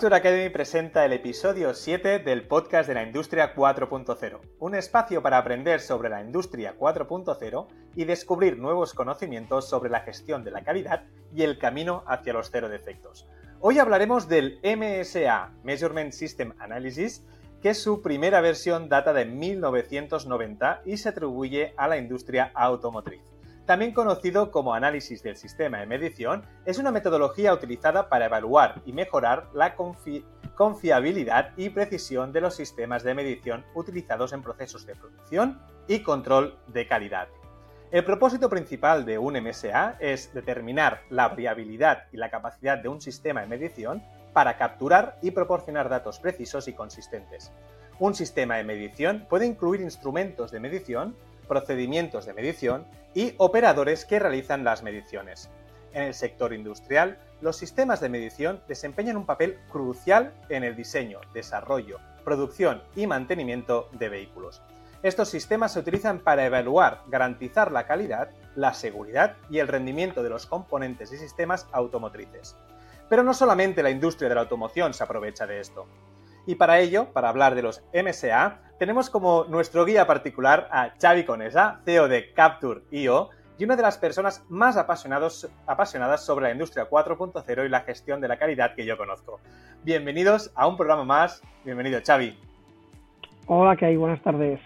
Capture Academy presenta el episodio 7 del podcast de la Industria 4.0, un espacio para aprender sobre la Industria 4.0 y descubrir nuevos conocimientos sobre la gestión de la calidad y el camino hacia los cero defectos. Hoy hablaremos del MSA, Measurement System Analysis, que su primera versión data de 1990 y se atribuye a la industria automotriz también conocido como análisis del sistema de medición, es una metodología utilizada para evaluar y mejorar la confiabilidad y precisión de los sistemas de medición utilizados en procesos de producción y control de calidad. El propósito principal de un MSA es determinar la variabilidad y la capacidad de un sistema de medición para capturar y proporcionar datos precisos y consistentes. Un sistema de medición puede incluir instrumentos de medición procedimientos de medición y operadores que realizan las mediciones. En el sector industrial, los sistemas de medición desempeñan un papel crucial en el diseño, desarrollo, producción y mantenimiento de vehículos. Estos sistemas se utilizan para evaluar, garantizar la calidad, la seguridad y el rendimiento de los componentes y sistemas automotrices. Pero no solamente la industria de la automoción se aprovecha de esto. Y para ello, para hablar de los MSA, tenemos como nuestro guía particular a Xavi Conesa, CEO de Capture.io, y una de las personas más apasionadas sobre la industria 4.0 y la gestión de la calidad que yo conozco. Bienvenidos a un programa más. Bienvenido, Xavi. Hola, ¿qué hay? Buenas tardes.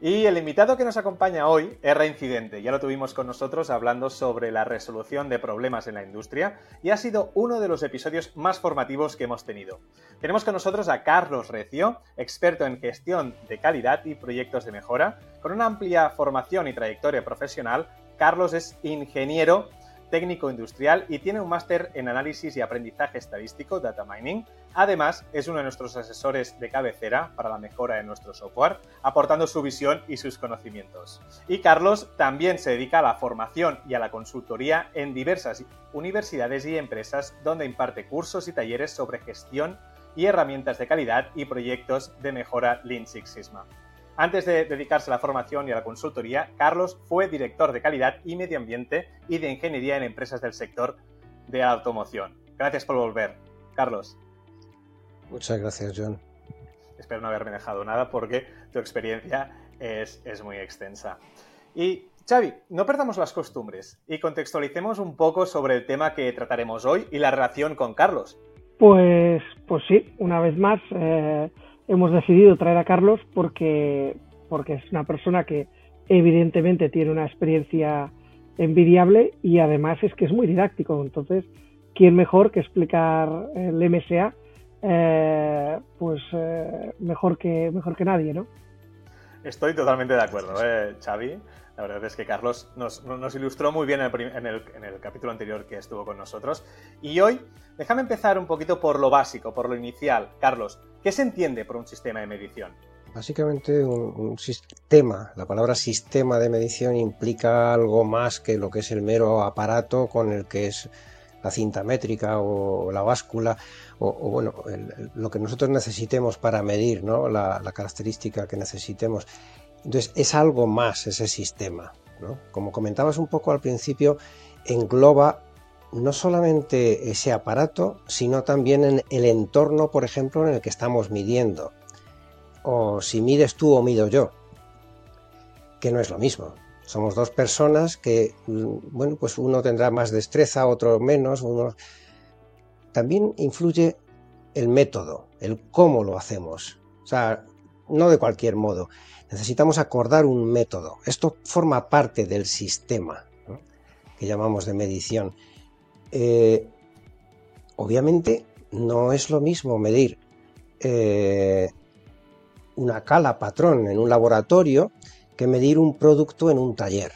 Y el invitado que nos acompaña hoy es Reincidente. Ya lo tuvimos con nosotros hablando sobre la resolución de problemas en la industria y ha sido uno de los episodios más formativos que hemos tenido. Tenemos con nosotros a Carlos Recio, experto en gestión de calidad y proyectos de mejora. Con una amplia formación y trayectoria profesional, Carlos es ingeniero técnico industrial y tiene un máster en análisis y aprendizaje estadístico, data mining. Además, es uno de nuestros asesores de cabecera para la mejora de nuestro software, aportando su visión y sus conocimientos. Y Carlos también se dedica a la formación y a la consultoría en diversas universidades y empresas donde imparte cursos y talleres sobre gestión y herramientas de calidad y proyectos de mejora Lean Six Sigma. Antes de dedicarse a la formación y a la consultoría, Carlos fue director de calidad y medio ambiente y de ingeniería en empresas del sector de automoción. Gracias por volver, Carlos. Muchas gracias, John. Espero no haberme dejado nada porque tu experiencia es, es muy extensa. Y Xavi, no perdamos las costumbres y contextualicemos un poco sobre el tema que trataremos hoy y la relación con Carlos. Pues, pues sí, una vez más, eh, hemos decidido traer a Carlos porque, porque es una persona que evidentemente tiene una experiencia envidiable y además es que es muy didáctico. Entonces, ¿quién mejor que explicar el MSA? Eh, pues eh, mejor, que, mejor que nadie, ¿no? Estoy totalmente de acuerdo, ¿eh, Xavi. La verdad es que Carlos nos, ilustró muy bien en el, capítulo anterior que estuvo con nosotros. Y hoy, déjame empezar un poquito por lo básico, por lo inicial. Carlos, ¿qué se entiende por un sistema de medición? Básicamente un, sistema, la palabra sistema de medición implica algo más que lo que es el mero aparato con el que es la cinta métrica o la báscula o, bueno, lo que nosotros necesitemos para medir ¿no? la, la característica que necesitemos. Entonces es algo más ese sistema. Como comentabas un poco al principio, engloba no solamente ese aparato, sino también en el entorno, por ejemplo, en el que estamos midiendo. O si mides tú o mido yo, que no es lo mismo. Somos dos personas que, mm, bueno, pues uno tendrá más destreza, otro menos. Uno... También influye el método, el cómo lo hacemos. O sea, no de cualquier modo necesitamos acordar un método. Esto forma parte del sistema que llamamos de medición. Eh, obviamente no es lo mismo medir eh, una cala patrón en un laboratorio que medir un producto en un taller.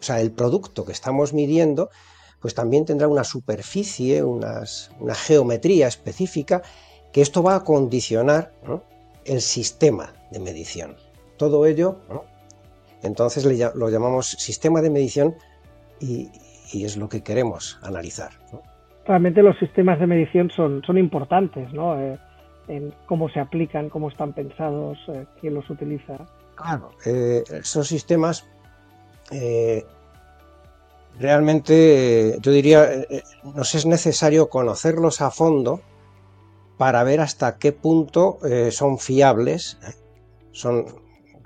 O sea, el producto que estamos midiendo pues también tendrá una superficie, una geometría específica, que esto va a condicionar el sistema de medición. Todo ello, entonces lo llamamos sistema de medición y, es lo que queremos analizar. Realmente los sistemas de medición son, son importantes, ¿no? Eh, en cómo se aplican, cómo están pensados, eh, quién los utiliza. Claro, eh, esos sistemas realmente yo diría, nos es necesario conocerlos a fondo para ver hasta qué punto son fiables, son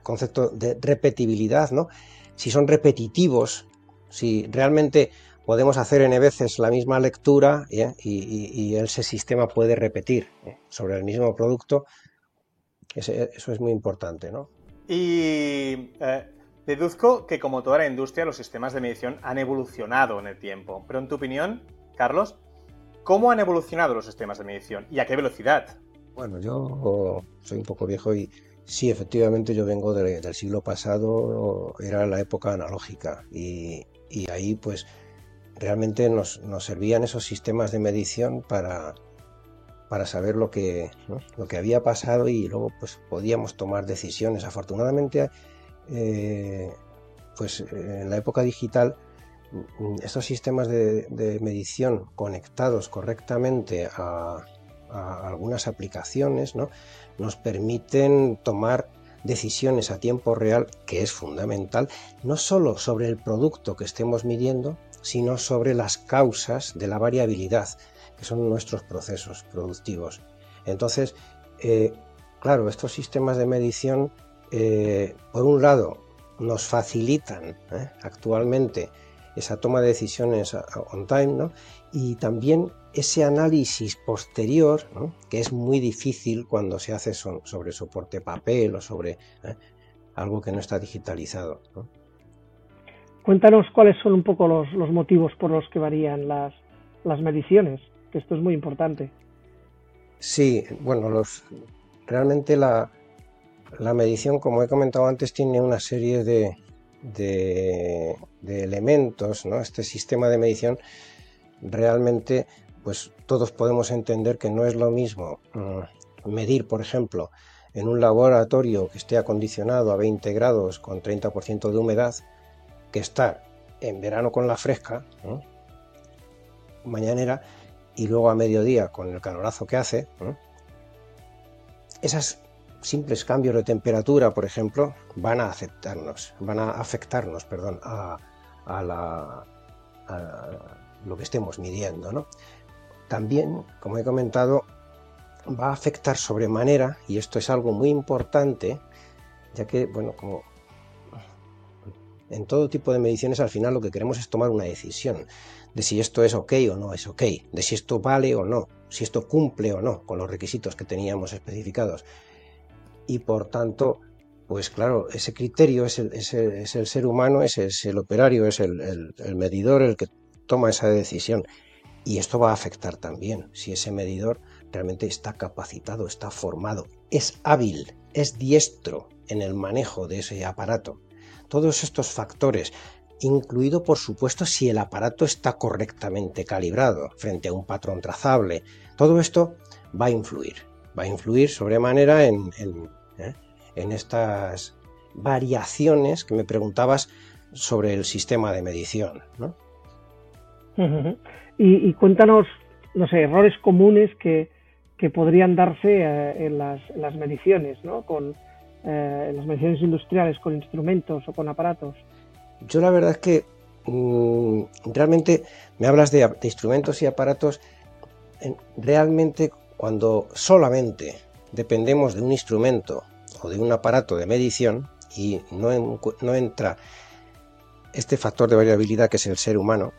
concepto de repetibilidad, ¿no? Si son repetitivos, si realmente podemos hacer n veces la misma lectura ¿eh? y, ese sistema puede repetir ¿eh? sobre el mismo producto, eso es muy importante, ¿no? Y eh, deduzco que como toda la industria los sistemas de medición han evolucionado en el tiempo, pero en tu opinión, Carlos, ¿cómo han evolucionado los sistemas de medición y a qué velocidad? Bueno, yo soy un poco viejo y sí, efectivamente yo vengo del siglo pasado, era la época analógica. Y, y ahí pues realmente nos, servían esos sistemas de medición para, para saber lo que, lo que había pasado y luego pues podíamos tomar decisiones. Afortunadamente, eh, pues en la época digital, mm, estos sistemas de, medición conectados correctamente a, algunas aplicaciones ¿no? nos permiten tomar decisiones a tiempo real, que es fundamental, no solo sobre el producto que estemos midiendo, sino sobre las causas de la variabilidad, que son nuestros procesos productivos. Entonces, eh, claro, estos sistemas de medición, eh, por un lado, nos facilitan ¿eh? actualmente esa toma de decisiones on time, ¿no? y también ese análisis posterior, que es muy difícil cuando se hace sobre soporte papel o sobre algo que no está digitalizado. Cuéntanos cuáles son un poco los, motivos por los que varían las, mediciones, que esto es muy importante. Sí, bueno, los, realmente la, medición, como he comentado antes, tiene una serie de, de, elementos, ¿no? Este sistema de medición realmente, pues todos podemos entender que no es lo mismo mm, medir, por ejemplo, en un laboratorio que esté acondicionado a 20 grados con 30% de humedad, que estar en verano con la fresca, mañanera, y luego a mediodía con el calorazo que hace, esos simples cambios de temperatura, por ejemplo, van a afectarnos, van a afectarnos, perdón, a, la, lo que estemos midiendo, También, como he comentado, va a afectar sobremanera, y esto es algo muy importante, ya que, bueno, como en todo tipo de mediciones al final lo que queremos es tomar una decisión de si esto es ok o no es ok, de si esto vale o no, si esto cumple o no con los requisitos que teníamos especificados. Y por tanto, pues claro, ese criterio es el, ser humano, es, el operario, es el, el medidor el que toma esa decisión. Y esto va a afectar también si ese medidor realmente está capacitado, está formado, es hábil, es diestro en el manejo de ese aparato todos estos factores, incluido por supuesto si el aparato está correctamente calibrado frente a un patrón trazable, todo esto va a influir, va a influir sobremanera en, ¿eh? estas variaciones que me preguntabas sobre el sistema de medición. y, cuéntanos, no sé, errores comunes que, podrían darse eh, en, las, mediciones, ¿no? Con, eh, en las mediciones industriales con instrumentos o con aparatos? Yo la verdad es que mm, realmente me hablas de, instrumentos y aparatos. realmente cuando solamente dependemos de un instrumento o de un aparato de medición y no, no entra este factor de variabilidad que es el ser humano,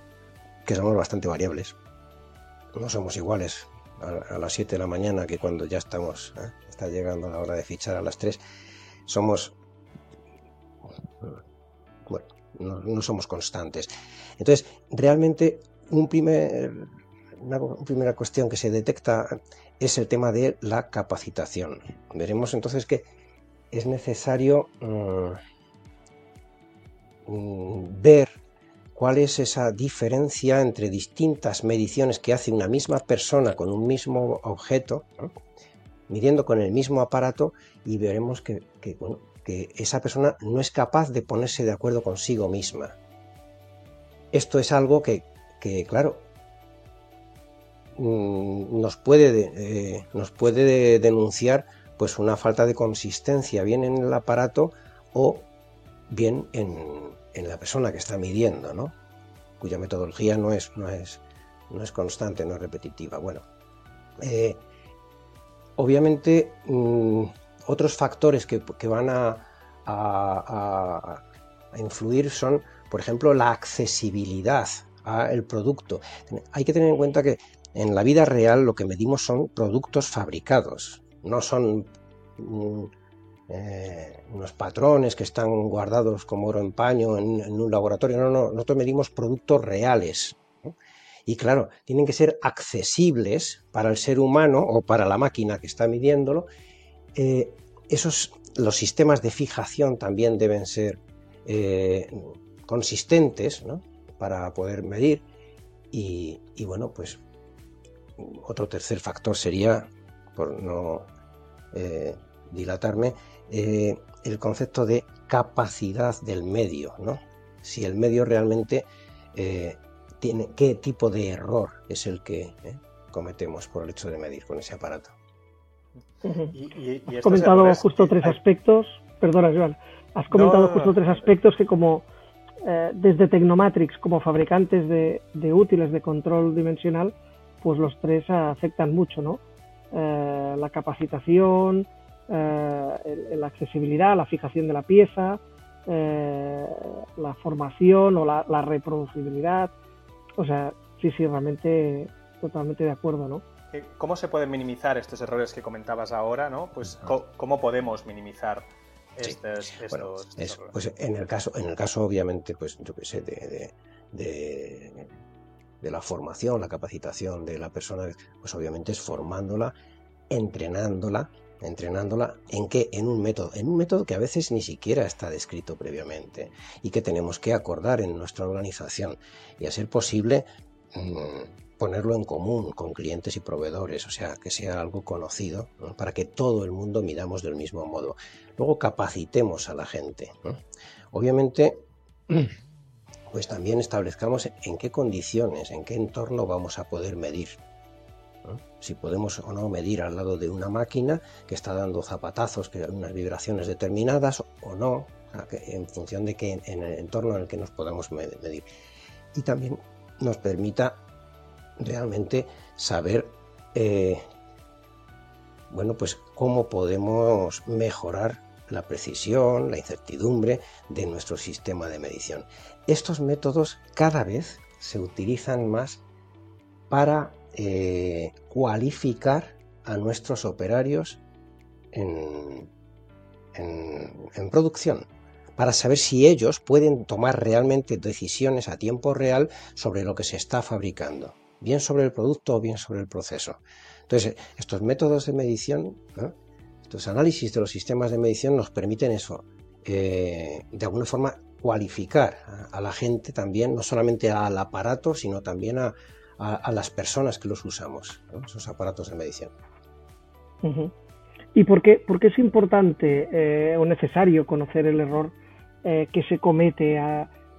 que somos bastante variables. No somos iguales a, las 7 de la mañana que cuando ya estamos, ¿eh? está llegando la hora de fichar a las 3 somos, bueno, no, somos constantes. Entonces, realmente un primer, una, primera cuestión que se detecta es el tema de la capacitación. Veremos entonces que es necesario mm, mm, ver cuál es esa diferencia entre distintas mediciones que hace una misma persona con un mismo objeto, midiendo con el mismo aparato y veremos que, esa persona no es capaz de ponerse de acuerdo consigo misma. Esto es algo que, claro, mm, nos puede, eh, denunciar pues una falta de consistencia bien en el aparato o bien en, la persona que está midiendo, ¿no? cuya metodología no es constante, no es repetitiva. Bueno, eh, obviamente mm, otros factores que, van a, influir son, por ejemplo, la accesibilidad al producto. Hay que tener en cuenta que en la vida real lo que medimos son productos fabricados, no son mm, eh, unos patrones que están guardados como oro en paño en, un laboratorio, no, no, nosotros medimos productos reales. Y claro, tienen que ser accesibles para el ser humano o para la máquina que está midiéndolo. Eh, esos, los sistemas de fijación también deben ser eh, consistentes para poder medir. Y, bueno, pues otro tercer factor sería, por no dilatarme, eh, el concepto de capacidad del medio, ¿no? Si el medio realmente tiene, qué tipo de error es el que eh, cometemos por el hecho de medir con ese aparato. has comentado justo tres aspectos, perdona Joan, has comentado justo tres aspectos que como desde Tecnomatrix como fabricantes de, de, útiles de control dimensional, pues los tres afectan mucho, ¿no? la capacitación, eh, la accesibilidad, la fijación de la pieza, eh, la formación o la, reproducibilidad. O sea, sí, sí, realmente totalmente de acuerdo, ¿no? Eh, ¿Cómo se pueden minimizar estos errores que comentabas ahora, no? Pues ¿cómo podemos minimizar estos, Pues en el caso, en el caso obviamente, pues yo qué sé, de, de, de, la formación, la capacitación de la persona, pues obviamente es formándola, entrenándola entrenándola en qué? En un método, en un método que a veces ni siquiera está descrito previamente y que tenemos que acordar en nuestra organización y a ser posible mm, ponerlo en común con clientes y proveedores, o sea, que sea algo conocido para que todo el mundo miramos del mismo modo. Luego capacitemos a la gente. Obviamente, pues también establezcamos en qué condiciones, en qué entorno vamos a poder medir si podemos o no medir al lado de una máquina que está dando zapatazos, que unas vibraciones determinadas o no, en función de que en el entorno en el que nos podamos medir. Y también nos permita realmente saber eh, bueno, pues cómo podemos mejorar la precisión, la incertidumbre de nuestro sistema de medición. Estos métodos cada vez se utilizan más para eh, cualificar a nuestros operarios en, en, producción para saber si ellos pueden tomar realmente decisiones a tiempo real sobre lo que se está fabricando, bien sobre el producto o bien sobre el proceso. Entonces, estos métodos de medición, estos análisis de los sistemas de medición nos permiten eso, eh, de alguna forma cualificar a, la gente también, no solamente al aparato, sino también a, a, las personas que los usamos, esos aparatos de medición. ¿Y por qué, es importante eh, o necesario conocer el error eh, que se comete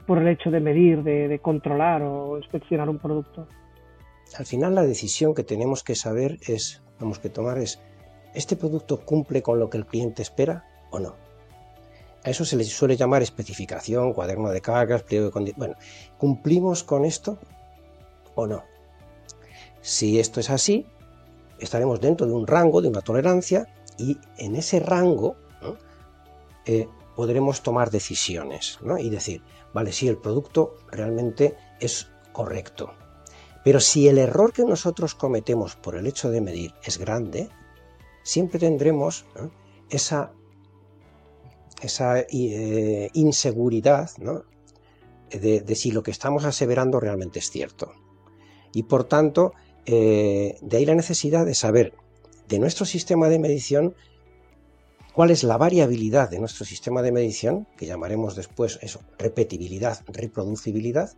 por el hecho de medir, de, controlar o inspeccionar un producto? Al final la decisión que tenemos que saber es, tenemos que tomar es, ¿este producto cumple con lo que el cliente espera o no? A eso se le suele llamar especificación, cuaderno de cargas, pliego de condiciones. Bueno, ¿cumplimos con esto o no? Si esto es así, estaremos dentro de un rango, de una tolerancia, y en ese rango eh, podremos tomar decisiones y decir, vale, si el producto realmente es correcto. Pero si el error que nosotros cometemos por el hecho de medir es grande, siempre tendremos esa, esa eh, inseguridad de si lo que estamos aseverando realmente es cierto. Y por tanto, eh, de ahí la necesidad de saber de nuestro sistema de medición cuál es la variabilidad de nuestro sistema de medición, que llamaremos después eso, repetibilidad, reproducibilidad,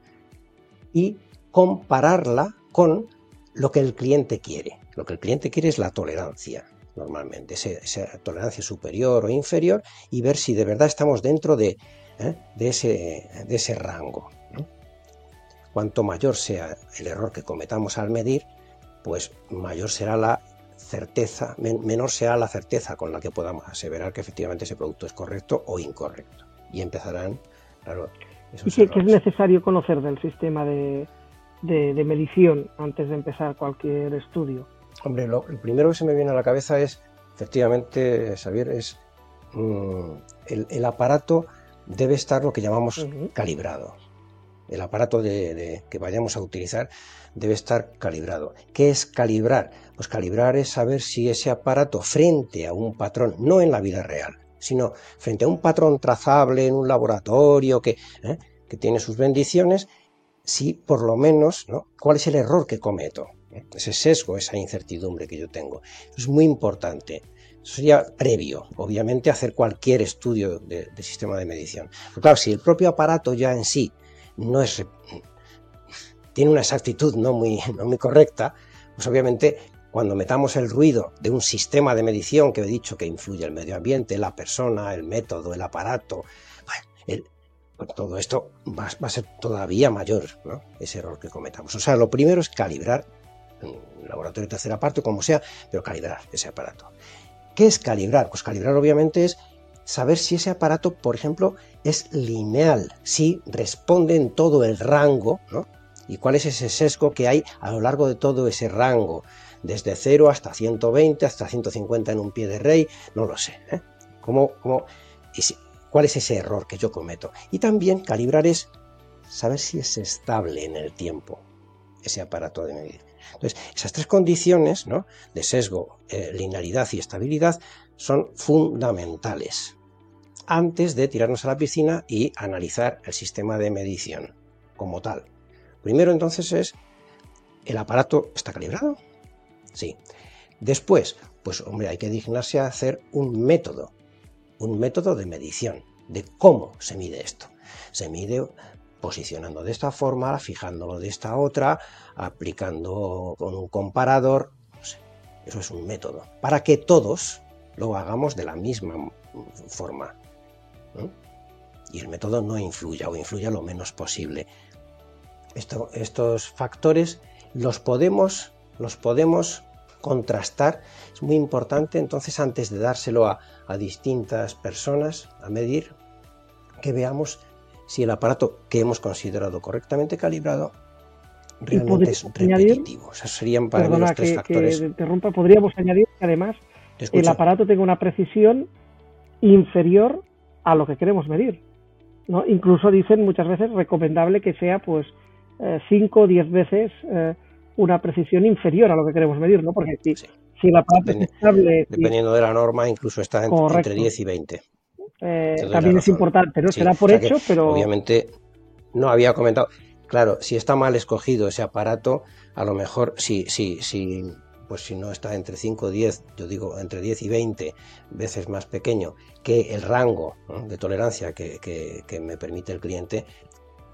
y compararla con lo que el cliente quiere. Lo que el cliente quiere es la tolerancia, normalmente, esa, tolerancia superior o inferior, y ver si de verdad estamos dentro de, ¿eh? de, ese, de ese rango. Cuanto mayor sea el error que cometamos al medir, pues mayor será la certeza, menor será la certeza con la que podamos aseverar que efectivamente ese producto es correcto o incorrecto. Y empezarán, claro, ¿Y qué, es necesario conocer del sistema de, medición antes de empezar cualquier estudio? Hombre, lo, primero que se me viene a la cabeza es, efectivamente, Xavier, es mm, el, aparato debe estar lo que llamamos calibrado. El aparato que vayamos a utilizar debe estar calibrado. ¿Qué es calibrar? Pues calibrar es saber si ese aparato frente a un patrón, no en la vida real, sino frente a un patrón trazable en un laboratorio que, ¿eh? que tiene sus bendiciones, si por lo menos, ¿no? ¿Cuál es el error que cometo? Ese sesgo, esa incertidumbre que yo tengo. Es muy importante. Eso sería previo, obviamente, hacer cualquier estudio de, sistema de medición. claro, si el propio aparato ya en sí no es tiene una exactitud no muy, no muy correcta, pues obviamente cuando metamos el ruido de un sistema de medición que he dicho que influye el medio ambiente, la persona, el método, el aparato, pues todo esto va, a ser todavía mayor ese error que cometamos. O sea, lo primero es calibrar, laboratorio de tercera parte, como sea, pero calibrar ese aparato. ¿Qué es calibrar? Pues calibrar obviamente es saber si ese aparato, por ejemplo, es lineal, si responde en todo el rango ¿no? y cuál es ese sesgo que hay a lo largo de todo ese rango, desde 0 hasta 120, hasta 150 en un pie de rey, no lo sé. ¿eh? ¿Cómo, ¿Cuál es ese error que yo cometo? Y también calibrar es saber si es estable en el tiempo ese aparato de medir. Entonces, esas tres condiciones ¿no? de sesgo, eh, linealidad y estabilidad son fundamentales antes de tirarnos a la piscina y analizar el sistema de medición como tal. Primero entonces es, ¿el aparato está calibrado? Sí. Después, pues hombre, hay que dignarse a hacer un método, un método de medición, de cómo se mide esto. Se mide posicionando de esta forma, fijándolo de esta otra, aplicando con un comparador. eso es un método. Para que todos lo hagamos de la misma forma. Y el método no influya o influya lo menos posible estos factores los podemos, los podemos contrastar. Es muy importante entonces antes de dárselo a, distintas personas a medir, que veamos si el aparato que hemos considerado correctamente calibrado realmente es repetitivo. Esos serían para mí los tres factores. podríamos añadir que además el aparato tenga una precisión inferior a lo que queremos medir. ¿no? Incluso dicen muchas veces recomendable que sea pues 5 o 10 veces eh, una precisión inferior a lo que queremos medir, ¿no? Porque si, si es estable... Dependiendo de la norma, incluso está entre, 10 y 20. Eh, también es importante, ¿no? Será por hecho, pero... Obviamente, no había comentado... Claro, si está mal escogido ese aparato, a lo mejor si, si, si, pues si no está entre 5 o 10, yo digo entre 10 y 20 veces más pequeño que el rango de tolerancia que, que, me permite el cliente,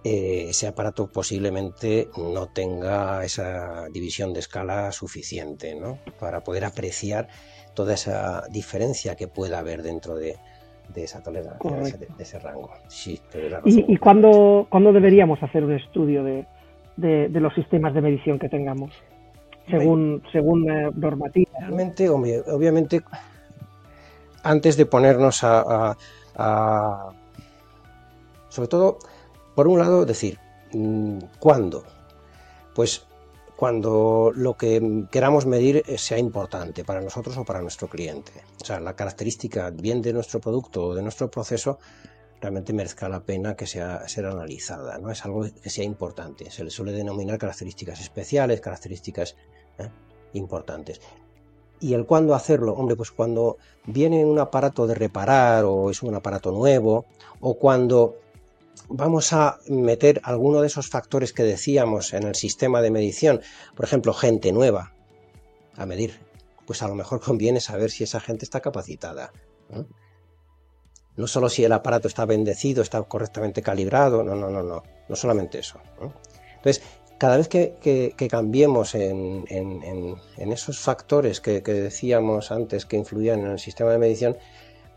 eh, ese aparato posiblemente no tenga esa división de escala suficiente ¿no? para poder apreciar toda esa diferencia que pueda haber dentro de, esa tolerancia, de ese, rango. ¿Y, y cuándo, deberíamos hacer un estudio de, los sistemas de medición que tengamos? Según, según eh, normativa. Realmente, obviamente, antes de ponernos a sobre todo por un lado, decir, mm, ¿cuándo? Pues cuando lo que queramos medir sea importante para nosotros o para nuestro cliente. O sea, la característica bien de nuestro producto o de nuestro proceso realmente merezca la pena que sea ser analizada, ¿no? Es algo que sea importante. Se le suele denominar características especiales, características ¿eh? importantes. ¿Y el cuándo hacerlo? Hombre, pues cuando viene un aparato de reparar o es un aparato nuevo o cuando vamos a meter alguno de esos factores que decíamos en el sistema de medición, por ejemplo, gente nueva a medir, pues a lo mejor conviene saber si esa gente está capacitada. No, solo si el aparato está bendecido, está correctamente calibrado, no, no, no, no, no solamente eso. Entonces, cada vez que, cambiemos en, esos factores que, decíamos antes que influían en el sistema de medición,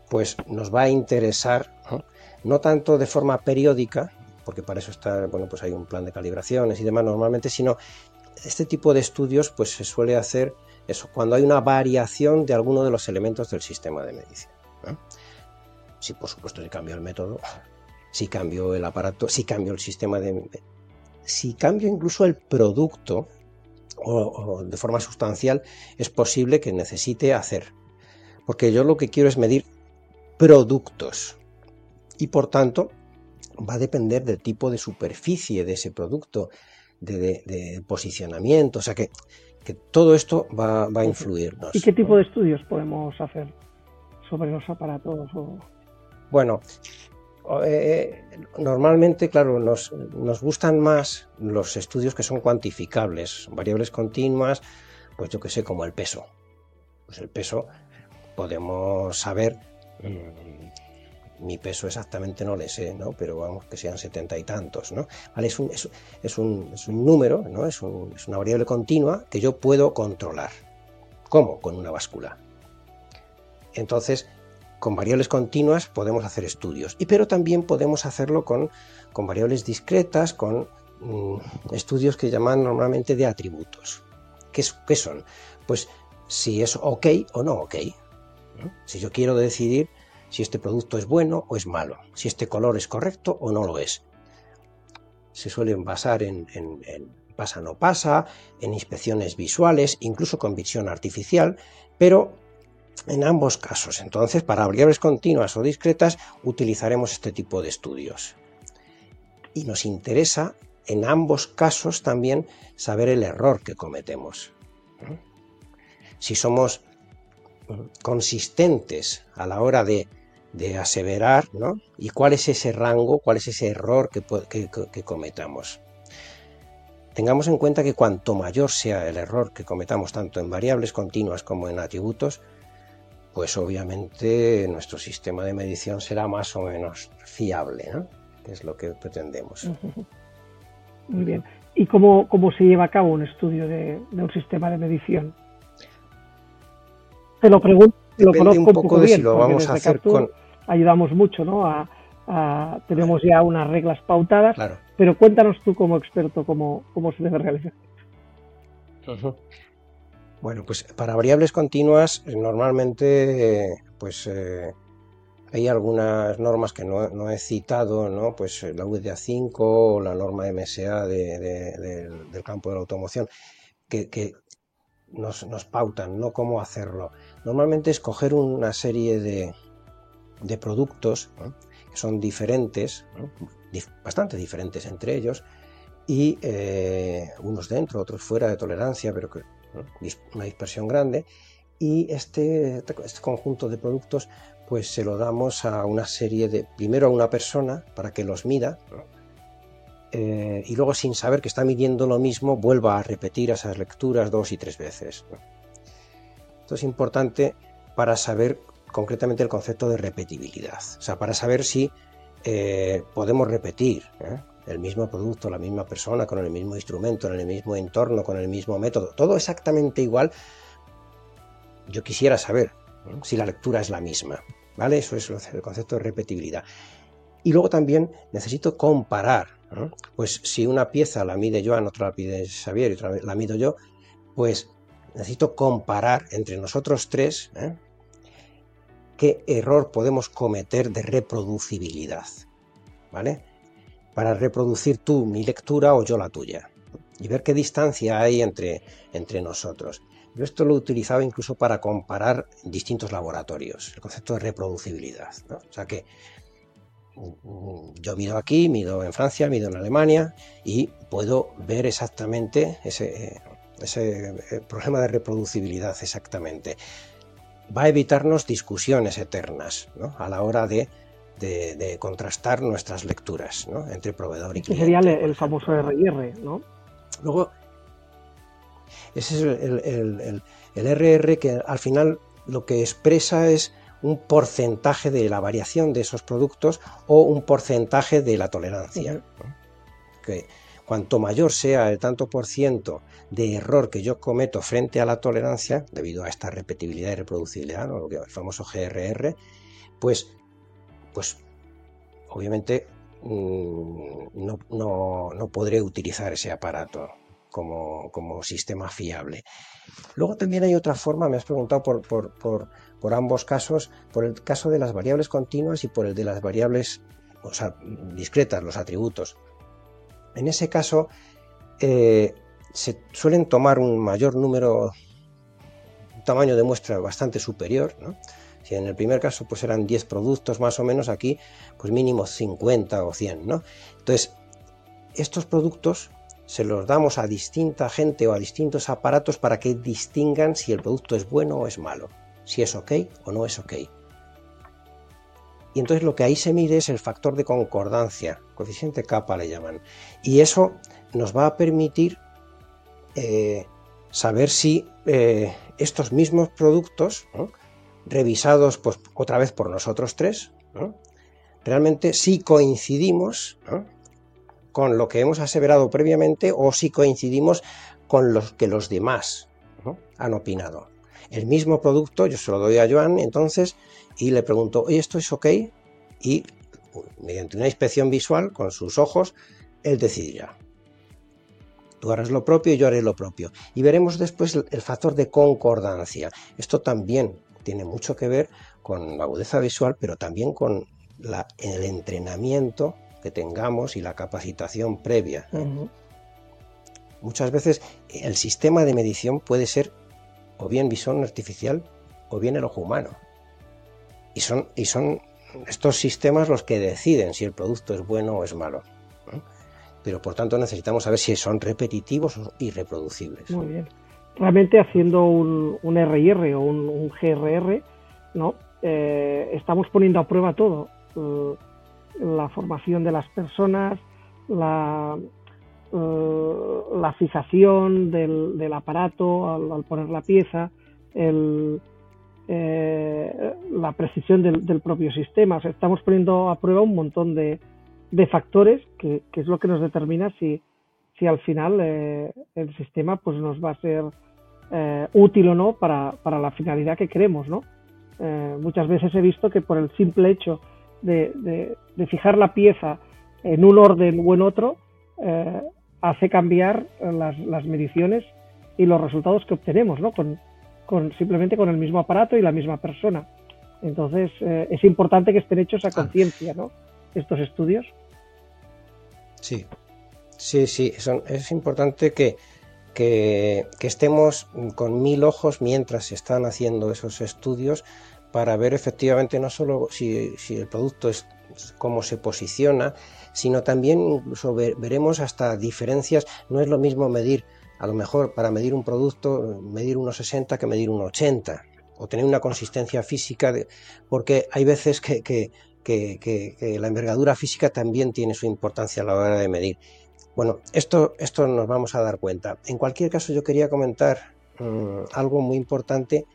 pues nos va a interesar no tanto de forma periódica, porque para eso está, bueno, pues hay un plan de calibraciones y demás normalmente, sino este tipo de estudios pues se suele hacer eso, cuando hay una variación de alguno de los elementos del sistema de medición. Si por supuesto se cambia el método, si cambio el aparato, si cambio el sistema de... Si cambio incluso el producto o, de forma sustancial, es posible que necesite hacer. Porque yo lo que quiero es medir productos. Y por tanto, va a depender del tipo de superficie de ese producto, de, posicionamiento, o sea que, que todo esto va, va, a influirnos. ¿Y qué tipo de estudios podemos hacer sobre los aparatos? Bueno, eh, normalmente, claro, nos, nos, gustan más los estudios que son cuantificables, variables continuas, pues yo que sé, como el peso. Pues el peso podemos saber, mm, mi peso exactamente no le sé, ¿no? Pero vamos, que sean setenta y tantos, ¿no? Vale, es, un, es, un, es un número, ¿no? Es, es una variable continua que yo puedo controlar. ¿Cómo? Con una báscula. Entonces, con variables continuas podemos hacer estudios, y, pero también podemos hacerlo con, con variables discretas, con mm, estudios que llaman normalmente de atributos. ¿Qué, ¿Qué, son? Pues si es ok o no ok. Si yo quiero decidir si este producto es bueno o es malo, si este color es correcto o no lo es. Se suelen basar en, en, en pasa no pasa, en inspecciones visuales, incluso con visión artificial, pero en ambos casos, entonces, para variables continuas o discretas, utilizaremos este tipo de estudios. Y nos interesa, en ambos casos, también saber el error que cometemos. Si somos consistentes a la hora de, aseverar, ¿no? ¿Y cuál es ese rango, cuál es ese error que cometamos? Tengamos en cuenta que cuanto mayor sea el error que cometamos tanto en variables continuas como en atributos, pues obviamente nuestro sistema de medición será más o menos fiable, ¿no? que es lo que pretendemos. Muy bien. ¿Y cómo, cómo se lleva a cabo un estudio de, un sistema de medición? Te lo pregunto, lo conozco un poco, de si lo vamos a hacer con... Ayudamos mucho, ¿no? A, tenemos ya unas reglas pautadas, pero cuéntanos tú como experto cómo, cómo se debe realizar. Bueno, pues para variables continuas normalmente pues eh, hay algunas normas que no, he citado, ¿no? Pues eh, la VDA5 o la norma MSA del campo de la automoción, que, nos, pautan, ¿no? Cómo hacerlo. Normalmente es coger una serie de, productos que son diferentes, bastante diferentes entre ellos, y unos dentro, otros fuera de tolerancia, pero que una dispersión grande, y este, este conjunto de productos pues se lo damos a una serie de, primero a una persona para que los mida, eh, y luego sin saber que está midiendo lo mismo vuelva a repetir esas lecturas dos y tres veces. Esto es importante para saber concretamente el concepto de repetibilidad, o sea, para saber si eh, podemos repetir. ¿eh? el mismo producto, la misma persona, con el mismo instrumento, en el mismo entorno, con el mismo método, todo exactamente igual, yo quisiera saber si la lectura es la misma. ¿Vale? Eso es el concepto de repetibilidad. Y luego también necesito comparar. Pues si una pieza la mide Joan, otra la mide Xavier y otra la mido yo, pues necesito comparar entre nosotros tres ¿eh? qué error podemos cometer de reproducibilidad. ¿Vale? para reproducir tú mi lectura o yo la tuya y ver qué distancia hay entre, entre nosotros. Yo esto lo he utilizado incluso para comparar distintos laboratorios, el concepto de reproducibilidad. O sea que yo mido aquí, mido en Francia, mido en Alemania y puedo ver exactamente ese, ese eh, problema de reproducibilidad exactamente. Va a evitarnos discusiones eternas a la hora de de, contrastar nuestras lecturas ¿no? entre proveedor y cliente. sería el, famoso RR, ¿no? Luego, ese es el, RR que al final lo que expresa es un porcentaje de la variación de esos productos o un porcentaje de la tolerancia. Que cuanto mayor sea el tanto por ciento de error que yo cometo frente a la tolerancia, debido a esta repetibilidad y reproducibilidad, el famoso GRR, pues pues obviamente mm, no, podré utilizar ese aparato como, sistema fiable. Luego también hay otra forma, me has preguntado por, ambos casos, por el caso de las variables continuas y por el de las variables o sea, discretas los atributos. En ese caso, eh, se suelen tomar un mayor número, un tamaño de muestra bastante superior, Si en el primer caso pues eran 10 productos más o menos, aquí pues mínimo 50 o 100, ¿no? Entonces, estos productos se los damos a distinta gente o a distintos aparatos para que distingan si el producto es bueno o es malo, si es ok o no es ok. Y entonces lo que ahí se mide es el factor de concordancia, coeficiente capa le llaman. Y eso nos va a permitir eh, saber si eh, estos mismos productos, revisados pues, otra vez por nosotros tres, realmente si coincidimos con lo que hemos aseverado previamente o si coincidimos con lo que los demás han opinado. El mismo producto yo se lo doy a Joan entonces y le pregunto, ¿esto es ok? Y mediante una inspección visual con sus ojos, él decidirá. Tú harás lo propio y yo haré lo propio. Y veremos después el factor de concordancia. Esto también tiene mucho que ver con la agudeza visual, pero también con el entrenamiento que tengamos y la capacitación previa. Muchas veces el sistema de medición puede ser o bien visión artificial o bien el ojo humano. Y son, y son estos sistemas los que deciden si el producto es bueno o es malo. Pero por tanto necesitamos saber si son repetitivos o irreproducibles. Muy bien. Realmente haciendo un, un RIR o un, GRR, ¿no? Eh, estamos poniendo a prueba todo. Eh, la formación de las personas, la, eh, la fijación del, aparato al, poner la pieza, el, eh, la precisión del, propio sistema. estamos poniendo a prueba un montón de, factores que, es lo que nos determina si, si al final eh, el sistema pues nos va a ser eh, útil o no para, para, la finalidad que queremos. ¿no? muchas veces he visto que por el simple hecho de, fijar la pieza en un orden o en otro, hace cambiar las, las, mediciones y los resultados que obtenemos, ¿no? Con, con, simplemente con el mismo aparato y la misma persona. Entonces, eh, es importante que estén hechos a ah. conciencia, ¿no? Estos estudios. Sí, sí, sí, es importante que, que, estemos con mil ojos mientras se están haciendo esos estudios para ver efectivamente no solo si, si el producto es cómo se posiciona, sino también incluso veremos hasta diferencias. No es lo mismo medir a lo mejor para medir un producto, medir unos 60 que medir unos 80, o tener una consistencia física, porque hay veces que, la envergadura física también tiene su importancia a la hora de medir. Bueno, esto, esto nos vamos a dar cuenta. En cualquier caso, yo quería comentar mm, algo muy importante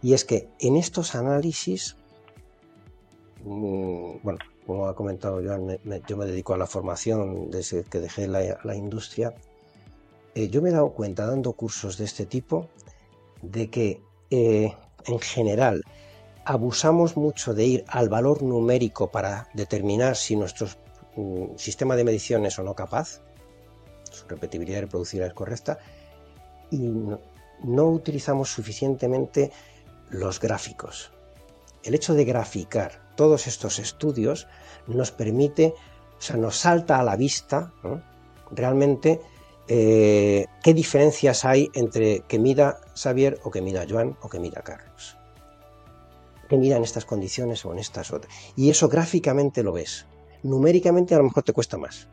y es que en estos análisis, mm, bueno, como ha comentado Joan, yo me dedico a la formación desde que dejé la industria eh, yo me he dado cuenta dando cursos de este tipo de que eh, en general abusamos mucho de ir al valor numérico para determinar si nuestro mm, sistema de medición es o no capaz, su repetibilidad y reproducibilidad es correcta, y no, utilizamos suficientemente los gráficos. El hecho de graficar todos estos estudios nos permite, o sea, nos salta a la vista realmente eh, qué diferencias hay entre que mida Xavier o que mida Joan o que mida Carlos. Que mida en estas condiciones o en estas otras. Y eso gráficamente lo ves. Numéricamente a lo mejor te cuesta más.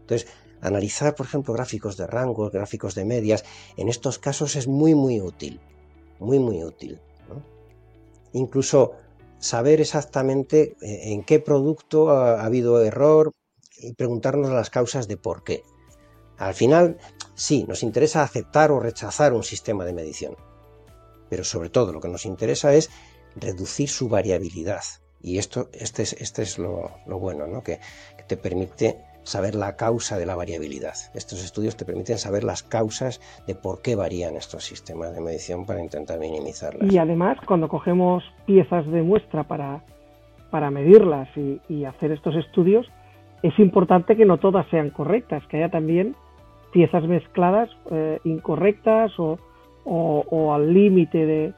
Entonces, analizar, por ejemplo, gráficos de rangos, gráficos de medias, en estos casos es muy, muy útil. Muy, muy útil. Incluso saber exactamente eh, en qué producto ha habido error y preguntarnos las causas de por qué. Al final, sí, nos interesa aceptar o rechazar un sistema de medición, pero sobre todo lo que nos interesa es reducir su variabilidad. Y esto, este es, este es lo, bueno, ¿no? que, te permite saber la causa de la variabilidad. Estos estudios te permiten saber las causas de por qué varían estos sistemas de medición para intentar minimizarlas. Y además, cuando cogemos piezas de muestra para, para medirlas y, hacer estos estudios, es importante que no todas sean correctas, que haya también piezas mezcladas eh, incorrectas o, al límite de,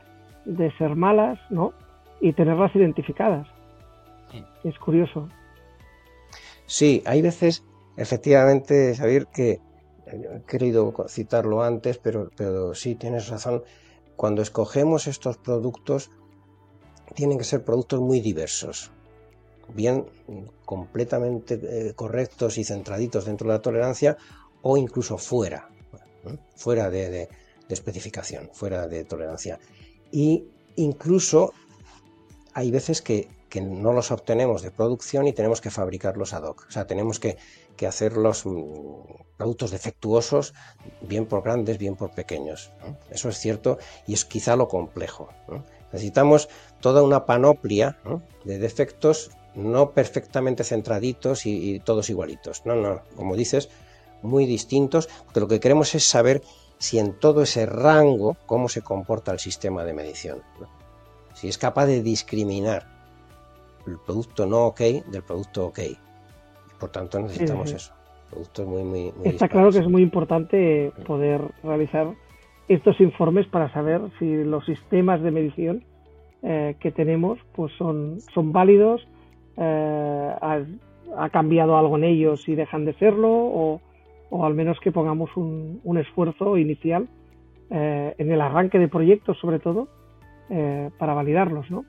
ser malas, ¿no? Y tenerlas identificadas. Es curioso. Sí, hay veces, efectivamente, Xavier, que he querido citarlo antes, pero, pero sí tienes razón. Cuando escogemos estos productos, tienen que ser productos muy diversos, bien completamente eh, correctos y centraditos dentro de la tolerancia o incluso fuera, fuera de, especificación, fuera de tolerancia. Y incluso hay veces que, no los obtenemos de producción y tenemos que fabricarlos ad hoc. O sea, tenemos que, hacer los mm, productos defectuosos, bien por grandes, bien por pequeños. Eso es cierto y es quizá lo complejo. Necesitamos toda una panoplia de defectos no perfectamente centraditos y, todos igualitos. No, no, como dices, muy distintos, porque lo que queremos es saber si en todo ese rango cómo se comporta el sistema de medición. Si es capaz de discriminar el producto no ok del producto ok. Por tanto, necesitamos eso. Productos muy, muy, Está claro que es muy importante poder realizar estos informes para saber si los sistemas de medición eh, que tenemos pues son, son válidos, eh, ha, cambiado algo en ellos y dejan de serlo, o, o al menos que pongamos un, un esfuerzo inicial eh, en el arranque de proyectos, sobre todo, para validarlos, ¿no?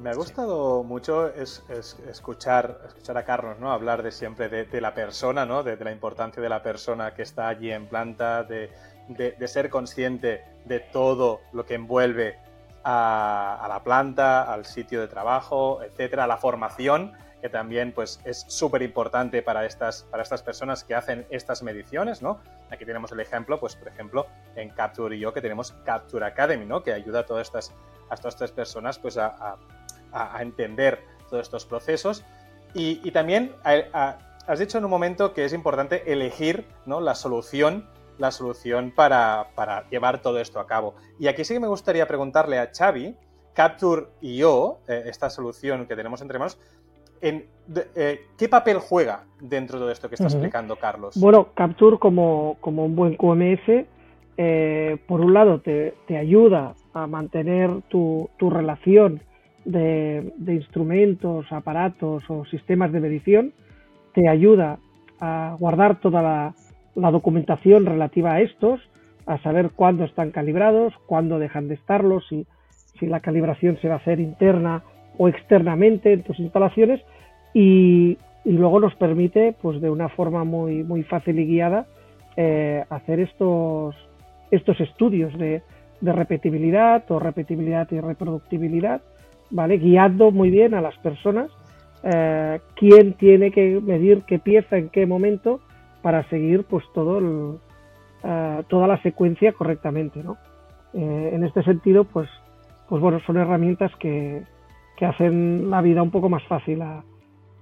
Me ha gustado mucho es, escuchar, escuchar a Carlos ¿no? hablar de siempre de, la persona, ¿no? de, la importancia de la persona que está allí en planta, de, de, ser consciente de todo lo que envuelve a, la planta, al sitio de trabajo, etcétera, la formación, que también pues, es súper importante para estas, para estas personas que hacen estas mediciones, ¿no? Aquí tenemos el ejemplo, pues, por ejemplo, en Capture y yo, que tenemos Capture Academy, ¿no? Que ayuda a todas estas, a todas estas personas pues, a, entender todos estos procesos. Y, también has dicho en un momento que es importante elegir ¿no? la solución la solución para, llevar todo esto a cabo. Y aquí sí que me gustaría preguntarle a Xavi, Capture y yo, eh, esta solución que tenemos entre manos, en, eh, ¿qué papel juega dentro de todo esto que está explicando Carlos? Bueno, Capture como, como un buen QMS, eh, por un lado te, ayuda a mantener tu, relación de, de, instrumentos, aparatos o sistemas de medición, te ayuda a guardar toda la, la documentación relativa a estos, a saber cuándo están calibrados, cuándo dejan de estarlo, si, si la calibración se va a hacer interna o externamente en tus instalaciones y, luego nos permite, pues de una forma muy, muy fácil y guiada, eh, hacer estos, estos estudios de, repetibilidad o repetibilidad y reproductibilidad, ¿vale? Guiando muy bien a las personas eh, quién tiene que medir qué pieza en qué momento para seguir pues todo eh, toda la secuencia correctamente, ¿no? Eh, en este sentido, pues, pues bueno, son herramientas que, que hacen la vida un poco más fácil a,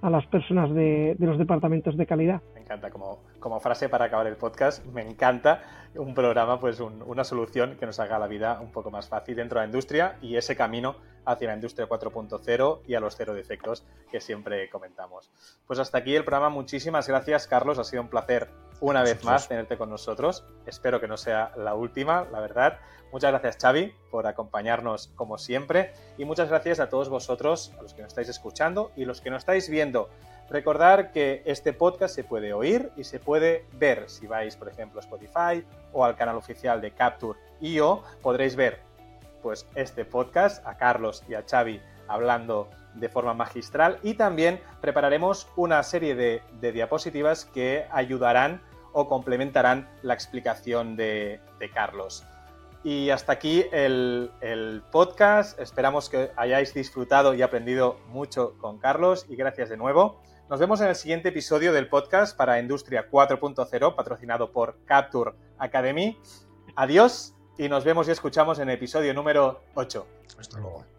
a las personas de, los departamentos de calidad. Me encanta, como, como frase para acabar el podcast, me encanta un programa, pues una solución que nos haga la vida un poco más fácil dentro de la industria y ese camino hacia la industria 4.0 y a los cero defectos que siempre comentamos. Pues hasta aquí el programa. Muchísimas gracias, Carlos. Ha sido un placer una vez más tenerte con nosotros. Espero que no sea la última, la verdad. Muchas gracias Xavi por acompañarnos como siempre y muchas gracias a todos vosotros, a los que nos estáis escuchando y los que nos estáis viendo. Recordar que este podcast se puede oír y se puede ver. Si vais, por ejemplo, a Spotify o al canal oficial de Capture IO, podréis ver pues este podcast, a Carlos y a Xavi hablando de forma magistral y también prepararemos una serie de, diapositivas que ayudarán o complementarán la explicación de, Carlos. Y hasta aquí el, el, podcast. Esperamos que hayáis disfrutado y aprendido mucho con Carlos y gracias de nuevo. Nos vemos en el siguiente episodio del podcast para Industria 4.0 patrocinado por Capture Academy. Adiós y nos vemos y escuchamos en episodio número 8. Hasta luego.